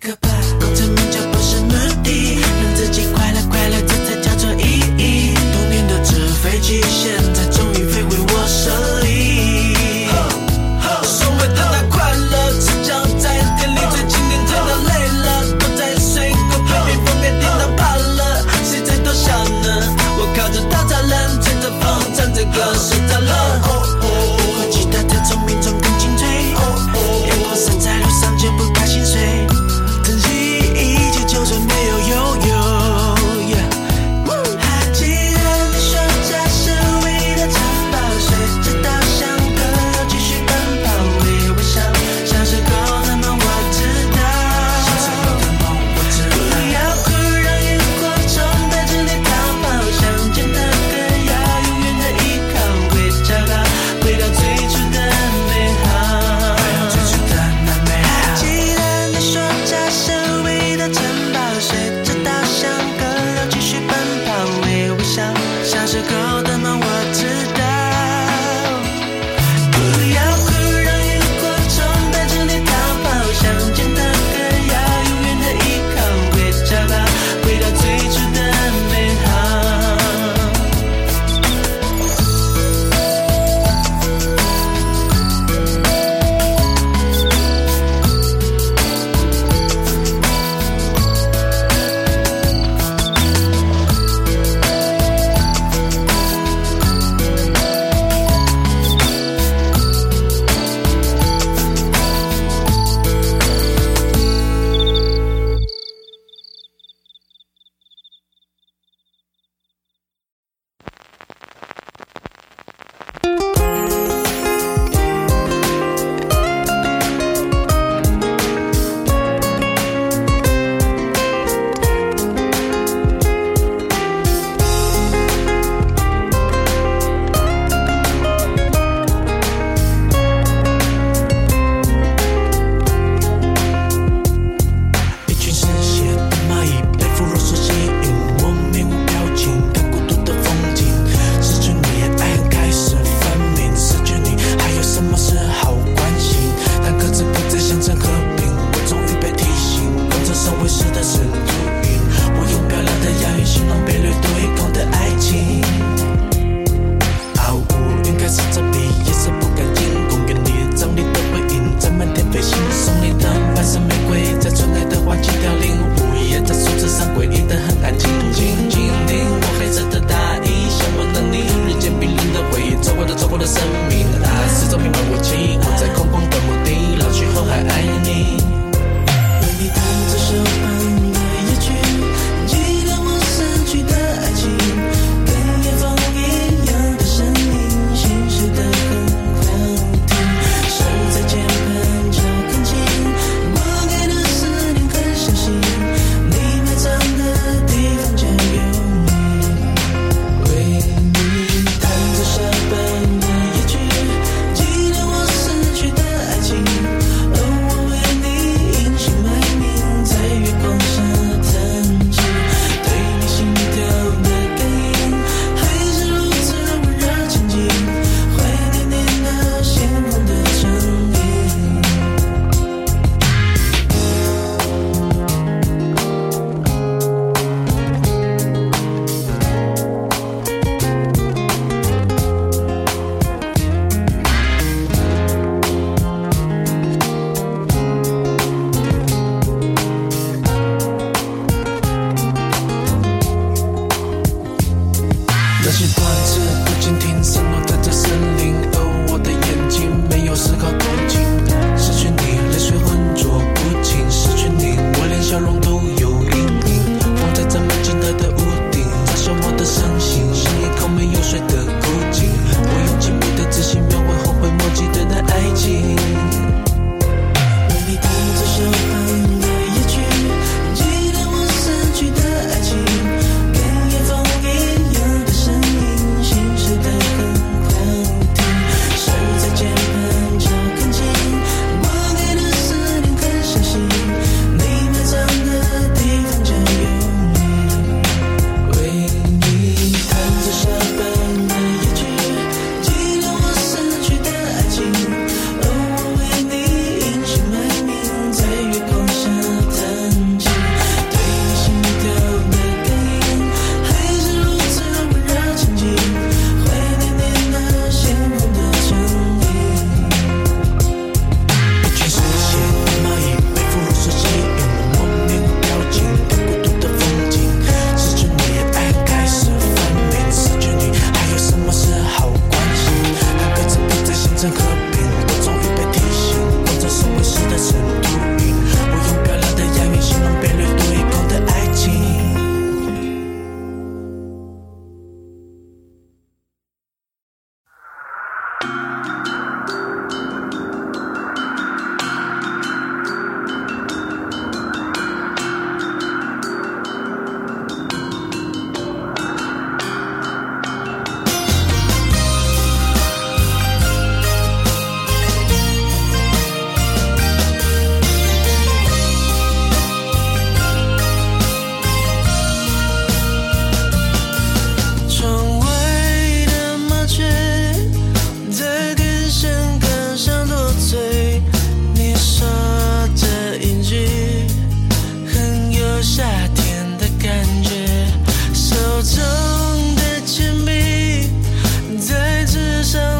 goodbye. so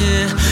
you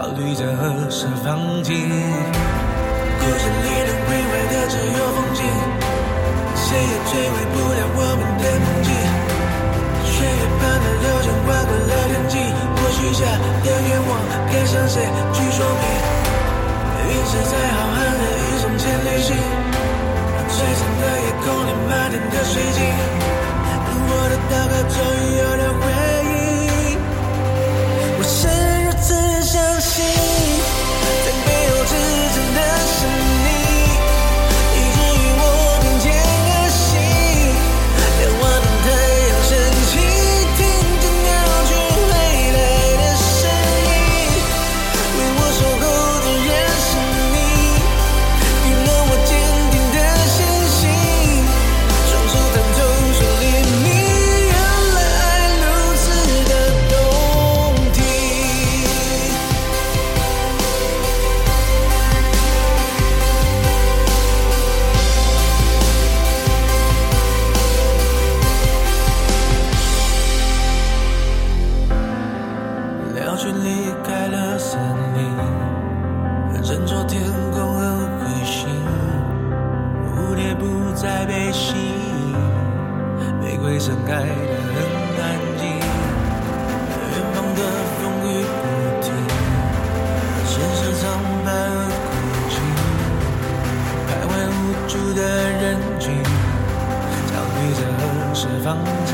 考虑着何时放晴故事里能毁坏的只有风景谁也摧毁不了我们的梦境岁月般的流星划过了天际我许下的愿望该向谁去说明陨石在浩瀚的宇宙间旅行璀璨的夜空里漫天的水晶我的祷告终于有了回 see 分开的很安静远方的风雨不停身上苍白而孤寂徘徊无助的人群焦虑着何时放晴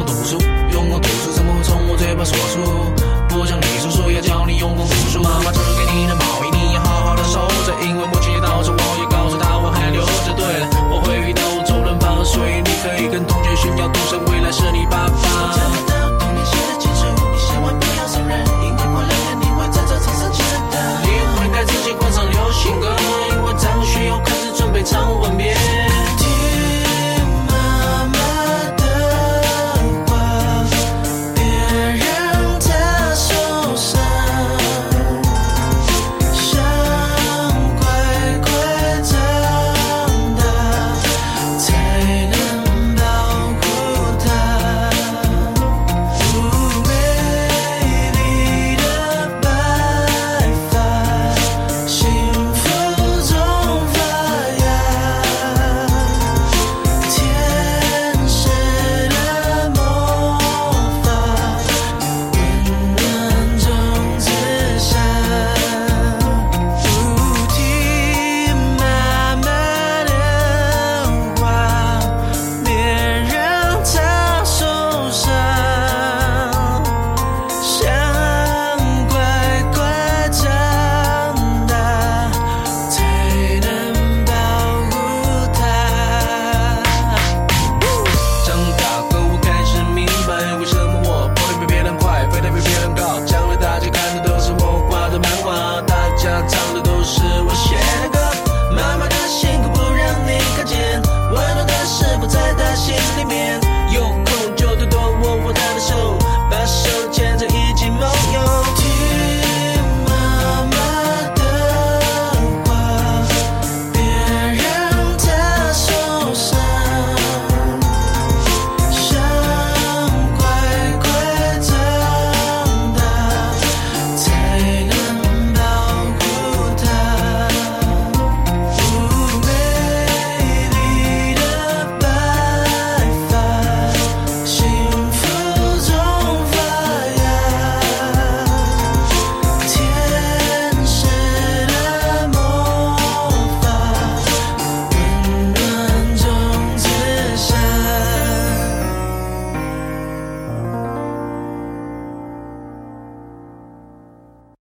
我读书，用功读书怎么会从我嘴巴说出？不像你叔叔要教你用功读书，妈妈知。